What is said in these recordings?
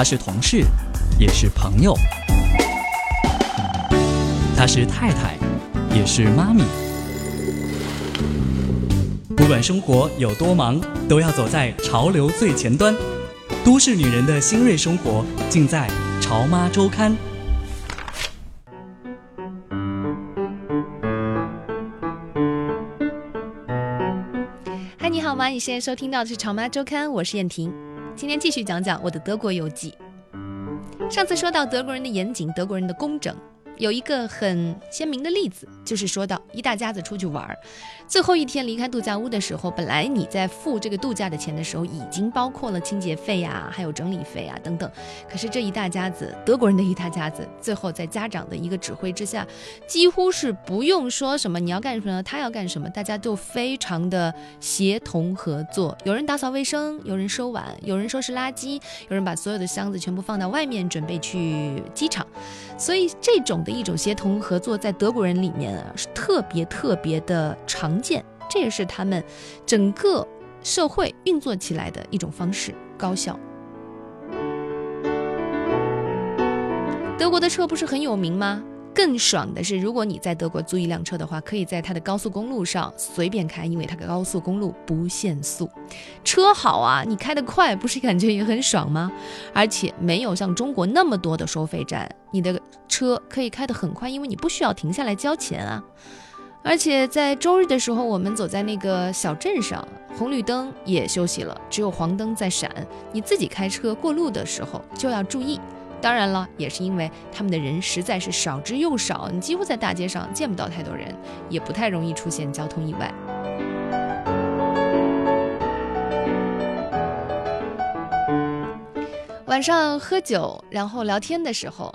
他是同事，也是朋友；他是太太，也是妈咪。不管生活有多忙，都要走在潮流最前端。都市女人的新锐生活，尽在《潮妈周刊》。嗨，你好吗？你现在收听到的是《潮妈周刊》，我是燕婷。今天继续讲讲我的德国游记。上次说到德国人的严谨，德国人的工整。有一个很鲜明的例子，就是说到一大家子出去玩儿，最后一天离开度假屋的时候，本来你在付这个度假的钱的时候，已经包括了清洁费呀，还有整理费啊等等。可是这一大家子德国人的一大家子，最后在家长的一个指挥之下，几乎是不用说什么你要干什么，他要干什么，大家都非常的协同合作。有人打扫卫生，有人收碗，有人收拾垃圾，有人把所有的箱子全部放到外面，准备去机场。所以这种的。一种协同合作，在德国人里面是特别特别的常见，这也是他们整个社会运作起来的一种方式，高效。德国的车不是很有名吗？更爽的是，如果你在德国租一辆车的话，可以在它的高速公路上随便开，因为它的高速公路不限速。车好啊，你开得快，不是感觉也很爽吗？而且没有像中国那么多的收费站，你的车可以开得很快，因为你不需要停下来交钱啊。而且在周日的时候，我们走在那个小镇上，红绿灯也休息了，只有黄灯在闪。你自己开车过路的时候就要注意。当然了，也是因为他们的人实在是少之又少，你几乎在大街上见不到太多人，也不太容易出现交通意外。晚上喝酒，然后聊天的时候，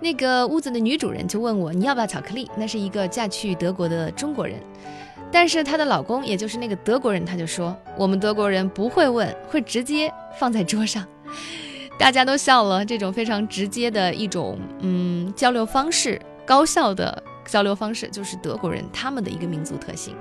那个屋子的女主人就问我：“你要不要巧克力？”那是一个嫁去德国的中国人，但是她的老公，也就是那个德国人，他就说：“我们德国人不会问，会直接放在桌上。”大家都笑了，这种非常直接的一种嗯交流方式，高效的交流方式，就是德国人他们的一个民族特性。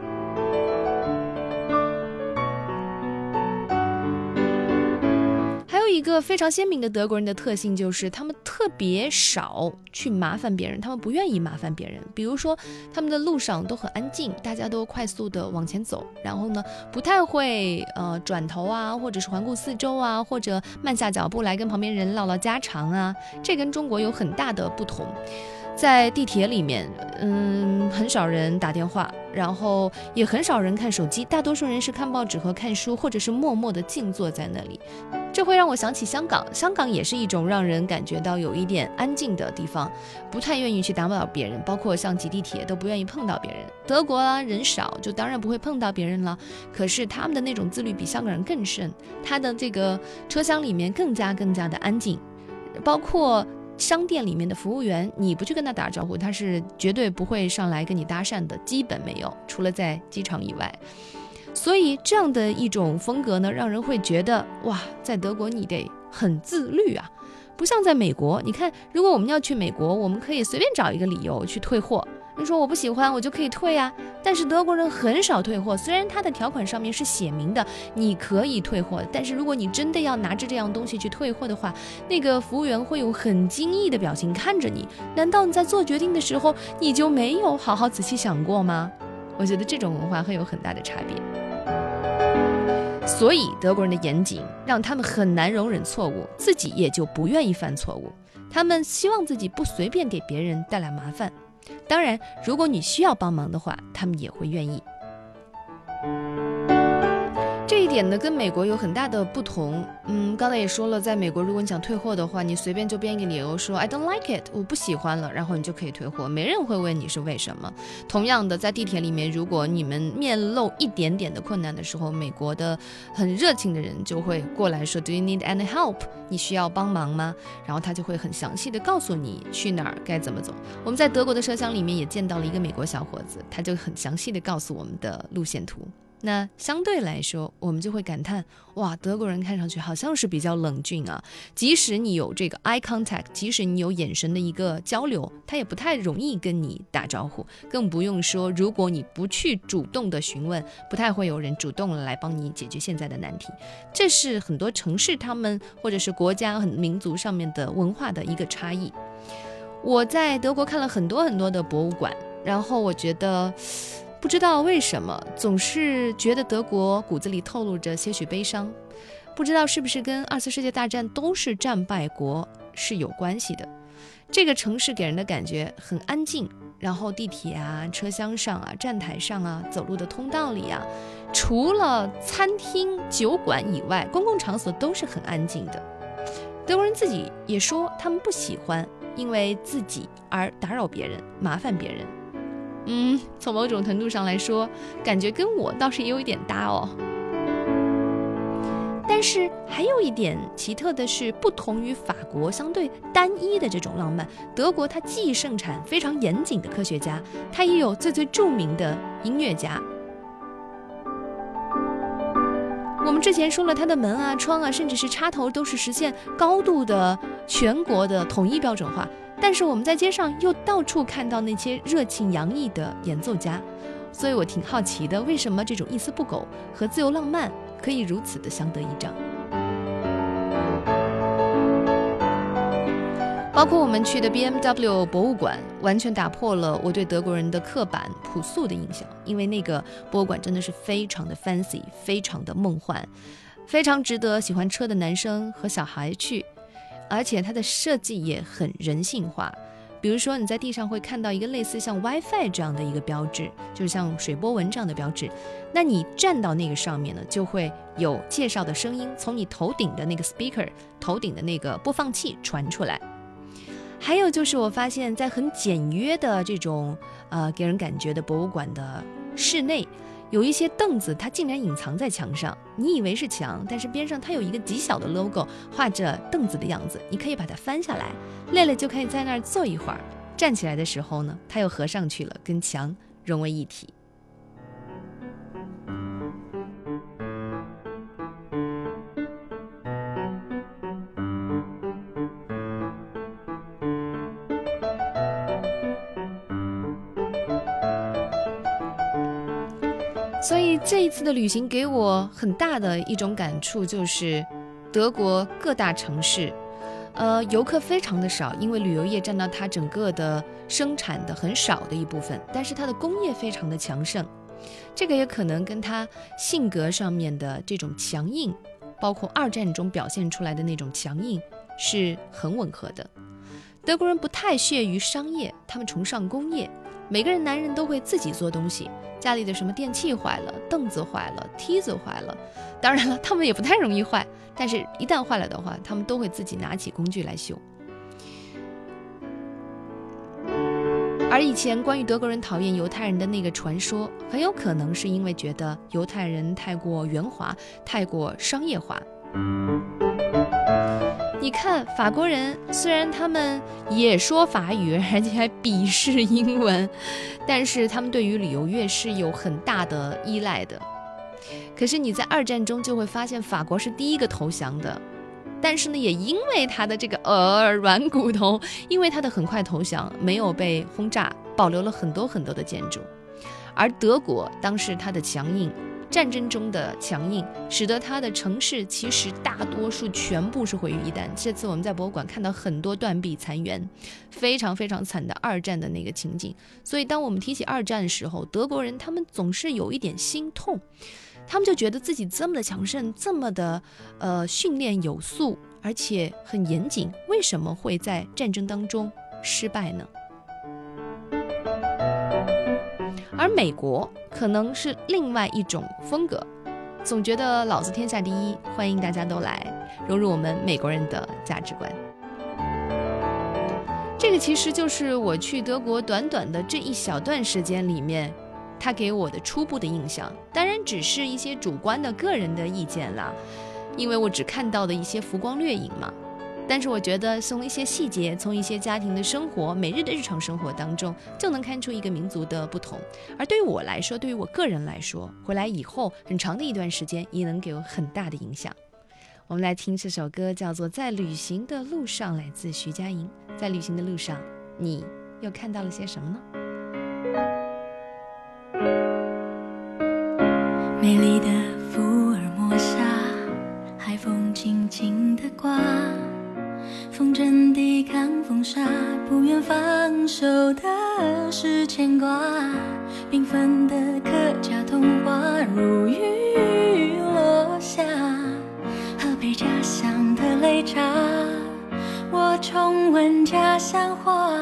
一个非常鲜明的德国人的特性就是，他们特别少去麻烦别人，他们不愿意麻烦别人。比如说，他们的路上都很安静，大家都快速的往前走，然后呢，不太会呃转头啊，或者是环顾四周啊，或者慢下脚步来跟旁边人唠唠家常啊。这跟中国有很大的不同。在地铁里面，嗯，很少人打电话，然后也很少人看手机，大多数人是看报纸和看书，或者是默默的静坐在那里。这会让我想起香港，香港也是一种让人感觉到有一点安静的地方，不太愿意去打扰别人，包括像挤地铁都不愿意碰到别人。德国啊，人少，就当然不会碰到别人了。可是他们的那种自律比香港人更甚，他的这个车厢里面更加更加的安静，包括商店里面的服务员，你不去跟他打招呼，他是绝对不会上来跟你搭讪的，基本没有，除了在机场以外。所以这样的一种风格呢，让人会觉得哇，在德国你得很自律啊，不像在美国。你看，如果我们要去美国，我们可以随便找一个理由去退货。你说我不喜欢，我就可以退呀。但是德国人很少退货，虽然他的条款上面是写明的你可以退货，但是如果你真的要拿着这样东西去退货的话，那个服务员会用很惊异的表情看着你。难道你在做决定的时候你就没有好好仔细想过吗？我觉得这种文化会有很大的差别。所以德国人的严谨让他们很难容忍错误，自己也就不愿意犯错误。他们希望自己不随便给别人带来麻烦。当然，如果你需要帮忙的话，他们也会愿意。点呢，跟美国有很大的不同。嗯，刚才也说了，在美国，如果你想退货的话，你随便就编一个理由说 I don't like it，我不喜欢了，然后你就可以退货，没人会问你是为什么。同样的，在地铁里面，如果你们面露一点点的困难的时候，美国的很热情的人就会过来说 Do you need any help？你需要帮忙吗？然后他就会很详细的告诉你去哪儿该怎么走。我们在德国的车厢里面也见到了一个美国小伙子，他就很详细的告诉我们的路线图。那相对来说，我们就会感叹：哇，德国人看上去好像是比较冷峻啊。即使你有这个 eye contact，即使你有眼神的一个交流，他也不太容易跟你打招呼。更不用说，如果你不去主动的询问，不太会有人主动来帮你解决现在的难题。这是很多城市他们或者是国家很民族上面的文化的一个差异。我在德国看了很多很多的博物馆，然后我觉得。不知道为什么，总是觉得德国骨子里透露着些许悲伤。不知道是不是跟二次世界大战都是战败国是有关系的。这个城市给人的感觉很安静，然后地铁啊、车厢上啊、站台上啊、走路的通道里啊，除了餐厅、酒馆以外，公共场所都是很安静的。德国人自己也说，他们不喜欢因为自己而打扰别人、麻烦别人。嗯，从某种程度上来说，感觉跟我倒是也有一点搭哦。但是还有一点奇特的是，不同于法国相对单一的这种浪漫，德国它既盛产非常严谨的科学家，它也有最最著名的音乐家。我们之前说了，它的门啊、窗啊，甚至是插头，都是实现高度的全国的统一标准化。但是我们在街上又到处看到那些热情洋溢的演奏家，所以我挺好奇的，为什么这种一丝不苟和自由浪漫可以如此的相得益彰？包括我们去的 BMW 博物馆，完全打破了我对德国人的刻板朴素的印象，因为那个博物馆真的是非常的 fancy，非常的梦幻，非常值得喜欢车的男生和小孩去。而且它的设计也很人性化，比如说你在地上会看到一个类似像 WiFi 这样的一个标志，就是像水波纹这样的标志。那你站到那个上面呢，就会有介绍的声音从你头顶的那个 speaker 头顶的那个播放器传出来。还有就是我发现，在很简约的这种呃给人感觉的博物馆的室内。有一些凳子，它竟然隐藏在墙上。你以为是墙，但是边上它有一个极小的 logo，画着凳子的样子。你可以把它翻下来，累了就可以在那儿坐一会儿。站起来的时候呢，它又合上去了，跟墙融为一体。这一次的旅行给我很大的一种感触，就是德国各大城市，呃，游客非常的少，因为旅游业占到它整个的生产的很少的一部分，但是它的工业非常的强盛，这个也可能跟他性格上面的这种强硬，包括二战中表现出来的那种强硬是很吻合的。德国人不太屑于商业，他们崇尚工业。每个人男人都会自己做东西，家里的什么电器坏了，凳子坏了，梯子坏了，当然了，他们也不太容易坏，但是一旦坏了的话，他们都会自己拿起工具来修。而以前关于德国人讨厌犹太人的那个传说，很有可能是因为觉得犹太人太过圆滑，太过商业化。你看，法国人虽然他们也说法语，而且还鄙视英文，但是他们对于旅游业是有很大的依赖的。可是你在二战中就会发现，法国是第一个投降的，但是呢，也因为他的这个呃软骨头，因为他的很快投降，没有被轰炸，保留了很多很多的建筑。而德国当时它的强硬。战争中的强硬，使得他的城市其实大多数全部是毁于一旦。这次我们在博物馆看到很多断壁残垣，非常非常惨的二战的那个情景。所以，当我们提起二战的时候，德国人他们总是有一点心痛，他们就觉得自己这么的强盛，这么的呃训练有素，而且很严谨，为什么会在战争当中失败呢？而美国可能是另外一种风格，总觉得老子天下第一，欢迎大家都来融入我们美国人的价值观。这个其实就是我去德国短短的这一小段时间里面，他给我的初步的印象，当然只是一些主观的个人的意见啦，因为我只看到的一些浮光掠影嘛。但是我觉得从一些细节从一些家庭的生活每日的日常生活当中就能看出一个民族的不同。而对于我来说对于我个人来说回来以后很长的一段时间也能给我很大的影响。我们来听这首歌叫做在旅行的路上来自徐佳莹。在旅行的路上你又看到了些什么呢？美丽的福尔摩沙海风轻轻地刮风筝抵抗风沙不愿放手的是牵挂。缤纷的客家童话如雨落下喝杯家乡的擂茶我重温家乡话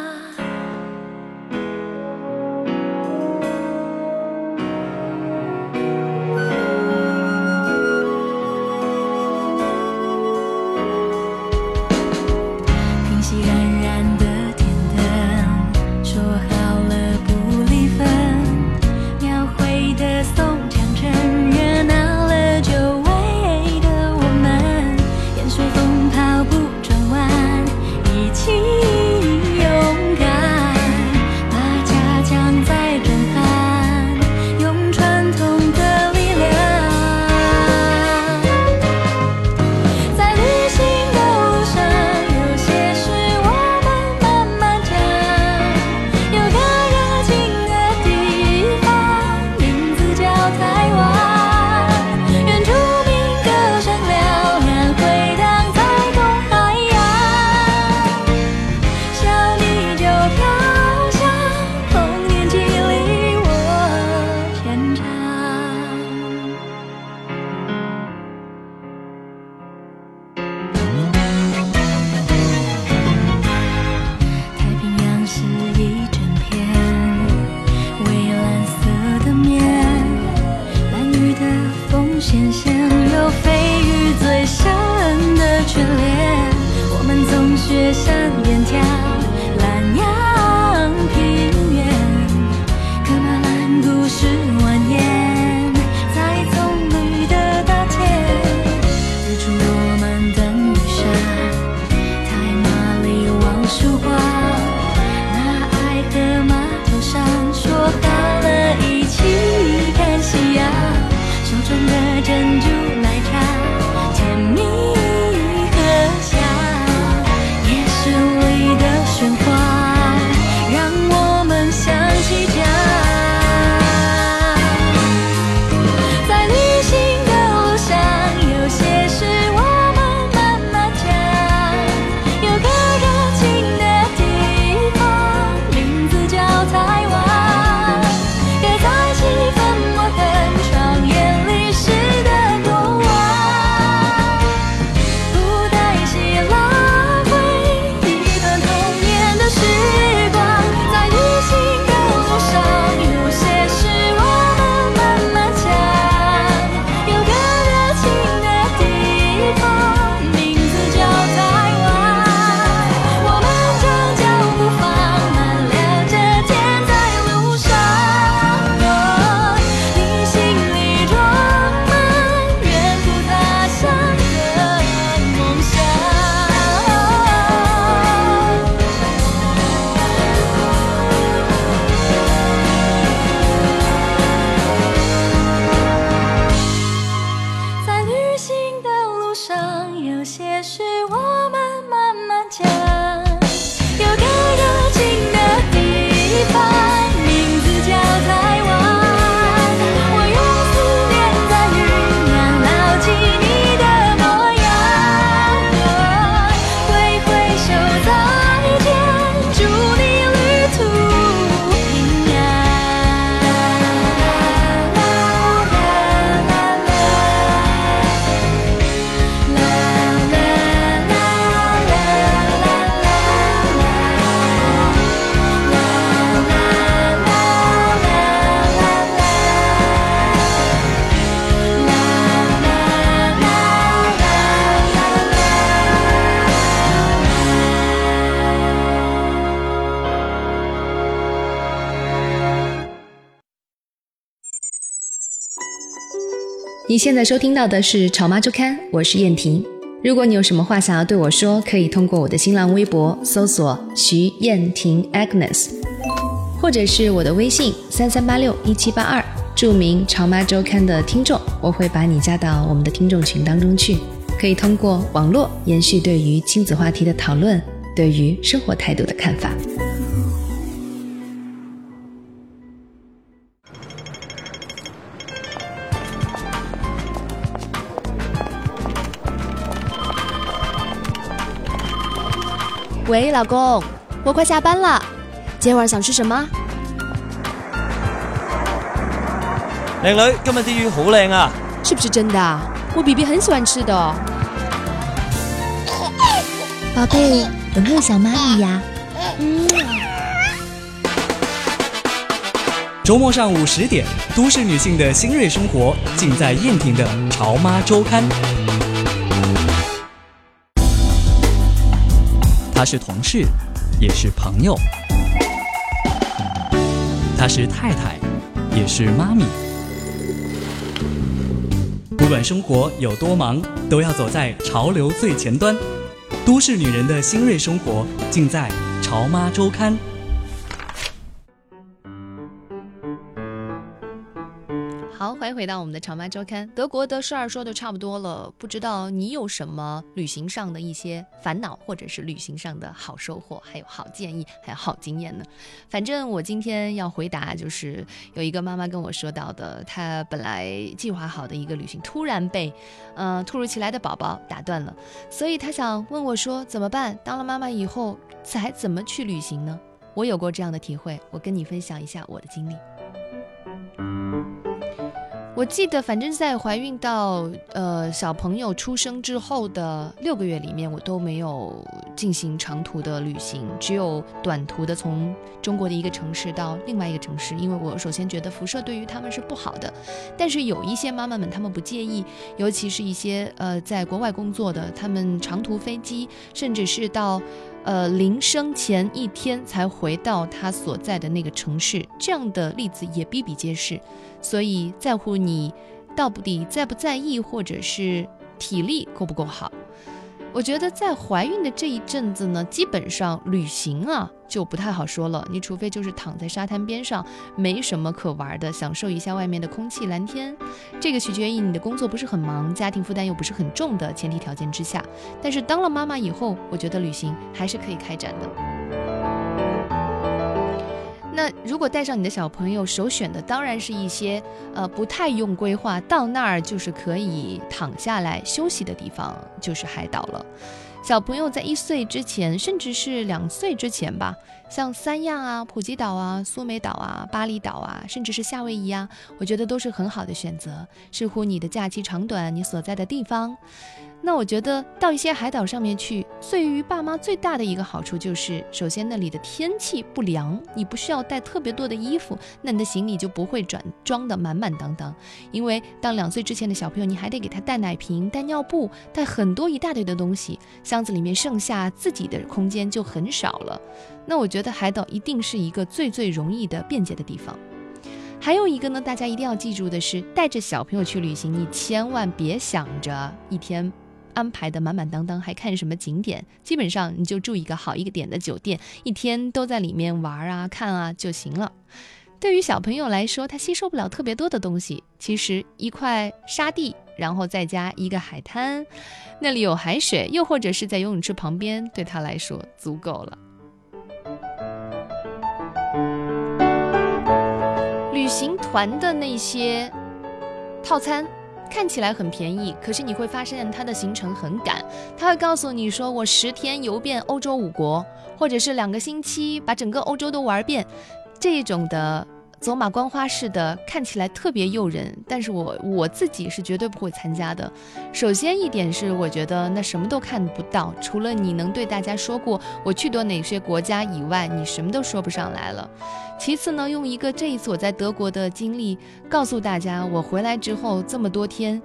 你现在收听到的是潮妈周刊我是燕婷。如果你有什么话想要对我说可以通过我的新浪微博搜索徐燕婷 agnes 或者是我的微信三三八六一七八二注明潮妈周刊的听众我会把你加到我们的听众群当中去。可以通过网络延续对于亲子话题的讨论对于生活态度的看法。喂，老公，我快下班了，今晚想吃什么？靓女，今日啲鱼好靓啊！是不是真的啊？我 B B 很喜欢吃的。宝贝，有没有想妈咪呀？嗯。周末上午十点，都市女性的新锐生活，尽在燕婷的《潮妈周刊》。她是同事，也是朋友；她是太太，也是妈咪。不管生活有多忙，都要走在潮流最前端。都市女人的新锐生活，尽在《潮妈周刊》。迎回到我们的《潮妈周刊》。德国的事儿说的差不多了，不知道你有什么旅行上的一些烦恼，或者是旅行上的好收获，还有好建议，还有好经验呢？反正我今天要回答，就是有一个妈妈跟我说到的，她本来计划好的一个旅行，突然被，嗯，突如其来的宝宝打断了，所以她想问我说怎么办？当了妈妈以后，还怎么去旅行呢？我有过这样的体会，我跟你分享一下我的经历。我记得，反正在怀孕到呃小朋友出生之后的六个月里面，我都没有进行长途的旅行，只有短途的从中国的一个城市到另外一个城市。因为我首先觉得辐射对于他们是不好的，但是有一些妈妈们她们不介意，尤其是一些呃在国外工作的，他们长途飞机，甚至是到。呃，临生前一天才回到他所在的那个城市，这样的例子也比比皆是。所以，在乎你到底在不在意，或者是体力够不够好。我觉得在怀孕的这一阵子呢，基本上旅行啊就不太好说了。你除非就是躺在沙滩边上，没什么可玩的，享受一下外面的空气、蓝天。这个取决于你的工作不是很忙，家庭负担又不是很重的前提条件之下。但是当了妈妈以后，我觉得旅行还是可以开展的。那如果带上你的小朋友，首选的当然是一些呃不太用规划，到那儿就是可以躺下来休息的地方，就是海岛了。小朋友在一岁之前，甚至是两岁之前吧，像三亚啊、普吉岛啊、苏梅岛啊、巴厘岛啊，甚至是夏威夷啊，我觉得都是很好的选择，视乎你的假期长短，你所在的地方。那我觉得到一些海岛上面去，对于爸妈最大的一个好处就是，首先那里的天气不凉，你不需要带特别多的衣服，那你的行李就不会转装的满满当当。因为当两岁之前的小朋友，你还得给他带奶瓶、带尿布、带很多一大堆的东西，箱子里面剩下自己的空间就很少了。那我觉得海岛一定是一个最最容易的便捷的地方。还有一个呢，大家一定要记住的是，带着小朋友去旅行，你千万别想着一天。安排的满满当当，还看什么景点？基本上你就住一个好一个点的酒店，一天都在里面玩啊、看啊就行了。对于小朋友来说，他吸收不了特别多的东西。其实一块沙地，然后再加一个海滩，那里有海水，又或者是在游泳池旁边，对他来说足够了。旅行团的那些套餐。看起来很便宜，可是你会发现它的行程很赶。他会告诉你说，我十天游遍欧洲五国，或者是两个星期把整个欧洲都玩遍，这种的。走马观花式的看起来特别诱人，但是我我自己是绝对不会参加的。首先一点是，我觉得那什么都看不到，除了你能对大家说过我去过哪些国家以外，你什么都说不上来了。其次呢，用一个这一次我在德国的经历告诉大家，我回来之后这么多天，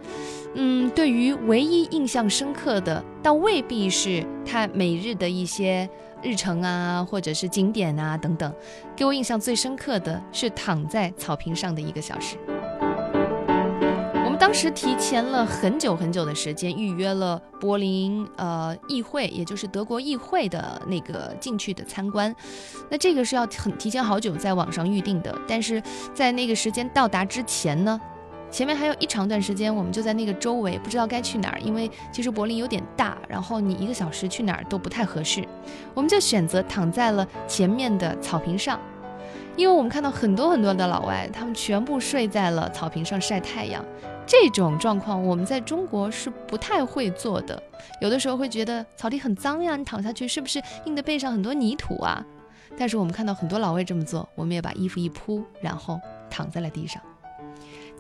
嗯，对于唯一印象深刻的，倒未必是他每日的一些。日程啊，或者是景点啊等等，给我印象最深刻的是躺在草坪上的一个小时。我们当时提前了很久很久的时间预约了柏林呃议会，也就是德国议会的那个进去的参观。那这个是要很提前好久在网上预定的，但是在那个时间到达之前呢，前面还有一长段时间，我们就在那个周围不知道该去哪儿，因为其实柏林有点大，然后你一个小时去哪儿都不太合适，我们就选择躺在了前面的草坪上。因为我们看到很多很多的老外，他们全部睡在了草坪上晒太阳。这种状况我们在中国是不太会做的，有的时候会觉得草地很脏呀，你躺下去是不是印的背上很多泥土啊？但是我们看到很多老外这么做，我们也把衣服一铺，然后躺在了地上。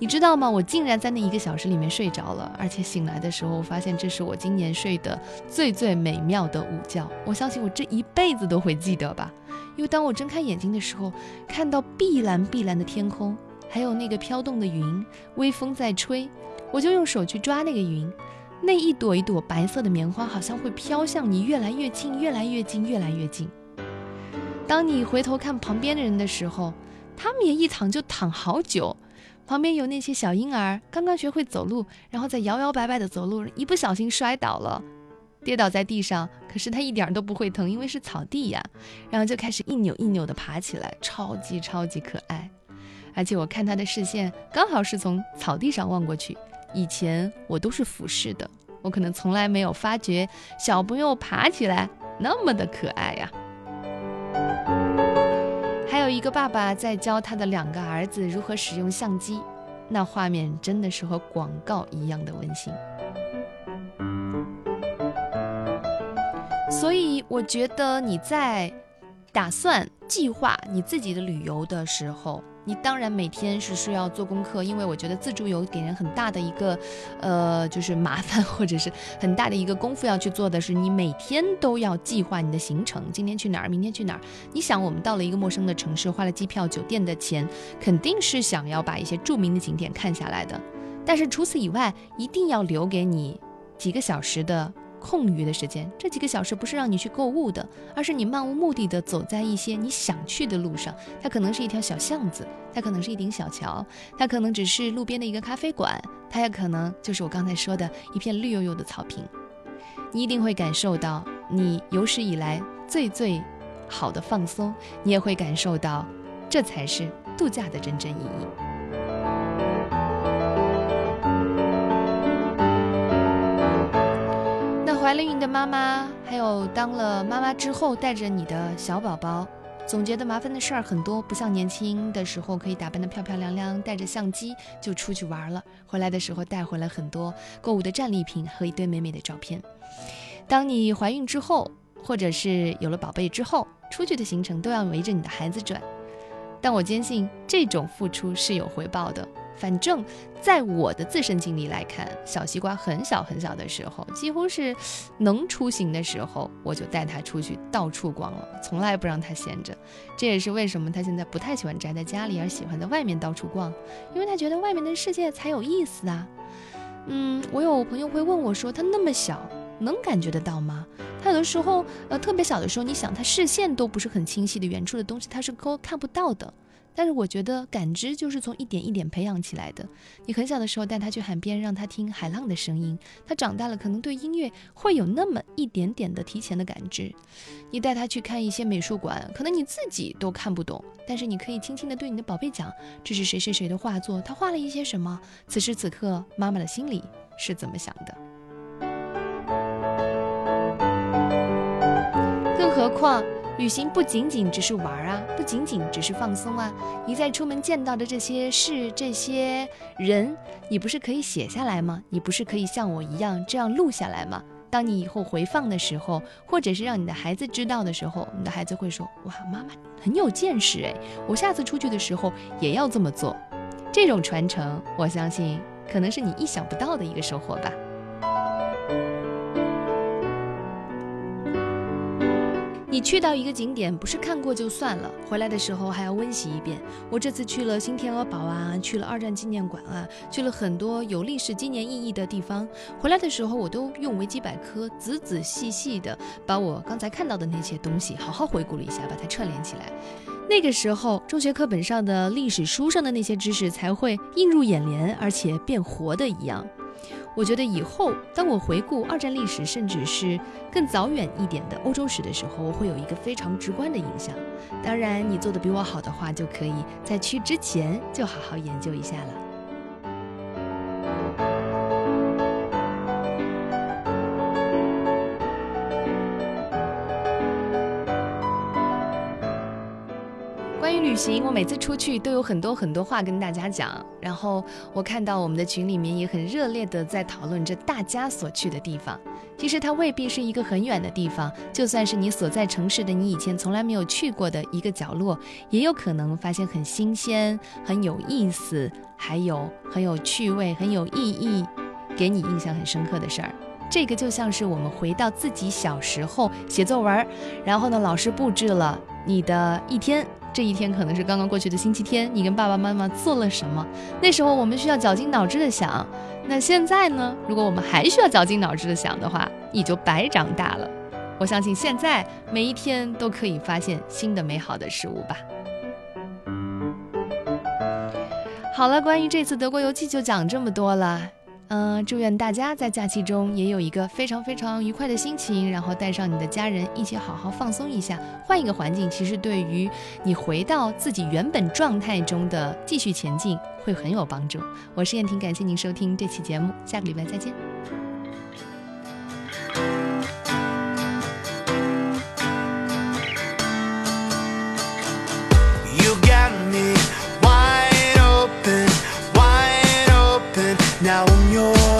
你知道吗？我竟然在那一个小时里面睡着了，而且醒来的时候，我发现这是我今年睡的最最美妙的午觉。我相信我这一辈子都会记得吧。因为当我睁开眼睛的时候，看到碧蓝碧蓝的天空，还有那个飘动的云，微风在吹，我就用手去抓那个云，那一朵一朵白色的棉花好像会飘向你，越来越近，越来越近，越来越近。当你回头看旁边的人的时候，他们也一躺就躺好久，旁边有那些小婴儿刚刚学会走路，然后在摇摇摆摆的走路，一不小心摔倒了。跌倒在地上，可是他一点都不会疼，因为是草地呀。然后就开始一扭一扭的爬起来，超级超级可爱。而且我看他的视线刚好是从草地上望过去，以前我都是俯视的，我可能从来没有发觉小朋友爬起来那么的可爱呀。有一个爸爸在教他的两个儿子如何使用相机，那画面真的是和广告一样的温馨。所以我觉得你在打算计划你自己的旅游的时候，你当然每天是需要做功课，因为我觉得自助游给人很大的一个，呃，就是 麻烦或者是很大的一个功夫要去做的是，你每天都要计划你的行程，今天去哪儿，明天去哪儿。你想，我们到了一个陌生的城市，花了机票、酒店的钱，肯定是想要把一些著名的景点看下来的，但是除此以外，一定要留给你几个小时的。空余的时间，这几个小时不是让你去购物的，而是你漫无目的的走在一些你想去的路上。它可能是一条小巷子，它可能是一顶小桥，它可能只是路边的一个咖啡馆，它也可能就是我刚才说的一片绿油油的草坪。你一定会感受到你有史以来最最好的放松，你也会感受到这才是度假的真正意义。怀了孕的妈妈，还有当了妈妈之后带着你的小宝宝，总觉得麻烦的事儿很多，不像年轻的时候可以打扮得漂漂亮亮，带着相机就出去玩了。回来的时候带回来很多购物的战利品和一堆美美的照片。当你怀孕之后，或者是有了宝贝之后，出去的行程都要围着你的孩子转。但我坚信这种付出是有回报的。反正，在我的自身经历来看，小西瓜很小很小的时候，几乎是能出行的时候，我就带他出去到处逛了，从来不让他闲着。这也是为什么他现在不太喜欢宅在家里，而喜欢在外面到处逛，因为他觉得外面的世界才有意思啊。嗯，我有朋友会问我说，他那么小，能感觉得到吗？他有的时候，呃，特别小的时候，你想他视线都不是很清晰的，远处的东西他是都看不到的。但是我觉得感知就是从一点一点培养起来的。你很小的时候带他去海边，让他听海浪的声音，他长大了可能对音乐会有那么一点点的提前的感知。你带他去看一些美术馆，可能你自己都看不懂，但是你可以轻轻地对你的宝贝讲：“这是谁谁谁的画作，他画了一些什么？此时此刻妈妈的心里是怎么想的？”更何况。旅行不仅仅只是玩啊，不仅仅只是放松啊。你在出门见到的这些事、这些人，你不是可以写下来吗？你不是可以像我一样这样录下来吗？当你以后回放的时候，或者是让你的孩子知道的时候，你的孩子会说：“哇，妈妈很有见识诶，我下次出去的时候也要这么做。”这种传承，我相信可能是你意想不到的一个收获吧。你去到一个景点，不是看过就算了，回来的时候还要温习一遍。我这次去了新天鹅堡啊，去了二战纪念馆啊，去了很多有历史纪念意义的地方。回来的时候，我都用维基百科仔仔细细的把我刚才看到的那些东西好好回顾了一下，把它串联起来。那个时候，中学课本上的历史书上的那些知识才会映入眼帘，而且变活的一样。我觉得以后，当我回顾二战历史，甚至是更早远一点的欧洲史的时候，我会有一个非常直观的印象。当然，你做的比我好的话，就可以在去之前就好好研究一下了。旅行，我每次出去都有很多很多话跟大家讲。然后我看到我们的群里面也很热烈的在讨论着大家所去的地方。其实它未必是一个很远的地方，就算是你所在城市的你以前从来没有去过的一个角落，也有可能发现很新鲜、很有意思，还有很有趣味、很有意义，给你印象很深刻的事儿。这个就像是我们回到自己小时候写作文，然后呢，老师布置了你的一天。这一天可能是刚刚过去的星期天，你跟爸爸妈妈做了什么？那时候我们需要绞尽脑汁的想。那现在呢？如果我们还需要绞尽脑汁的想的话，你就白长大了。我相信现在每一天都可以发现新的美好的事物吧。好了，关于这次德国游记就讲这么多了。嗯，祝愿大家在假期中也有一个非常非常愉快的心情，然后带上你的家人一起好好放松一下，换一个环境，其实对于你回到自己原本状态中的继续前进会很有帮助。我是燕婷，感谢您收听这期节目，下个礼拜再见。Now I'm yours.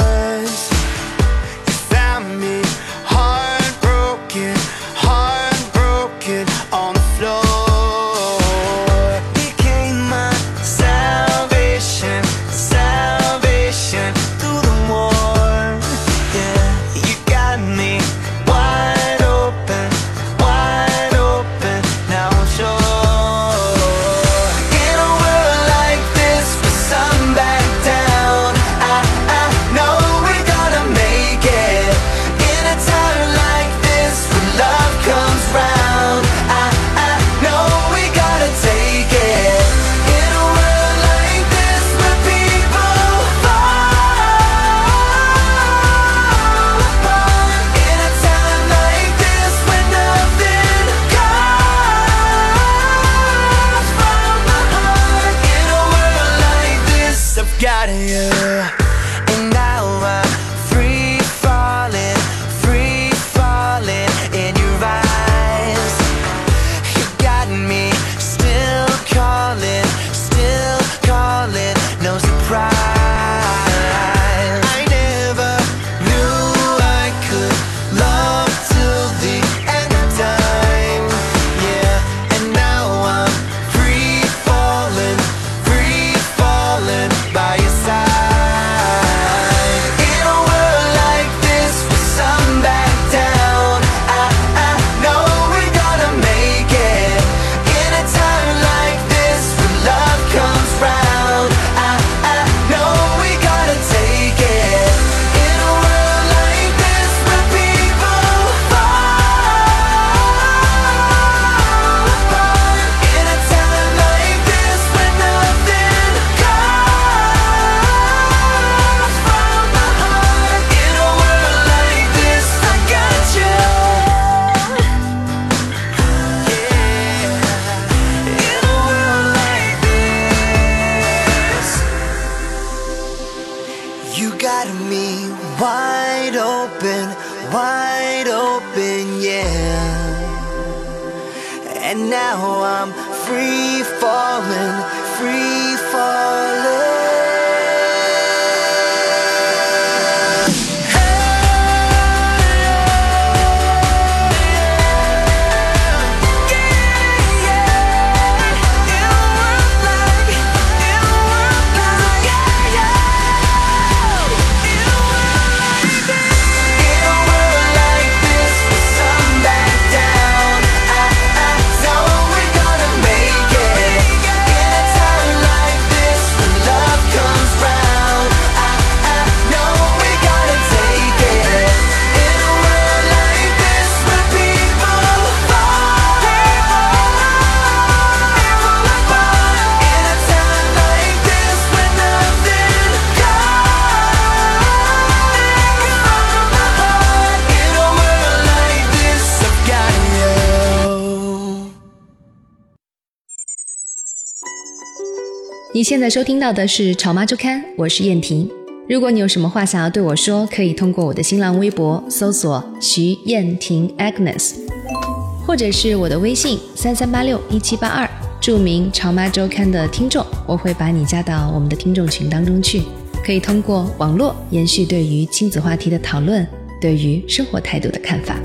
你现在收听到的是《潮妈周刊》，我是燕婷。如果你有什么话想要对我说，可以通过我的新浪微博搜索徐燕婷 Agnes，或者是我的微信三三八六一七八二，注明《潮妈周刊》的听众，我会把你加到我们的听众群当中去。可以通过网络延续对于亲子话题的讨论，对于生活态度的看法。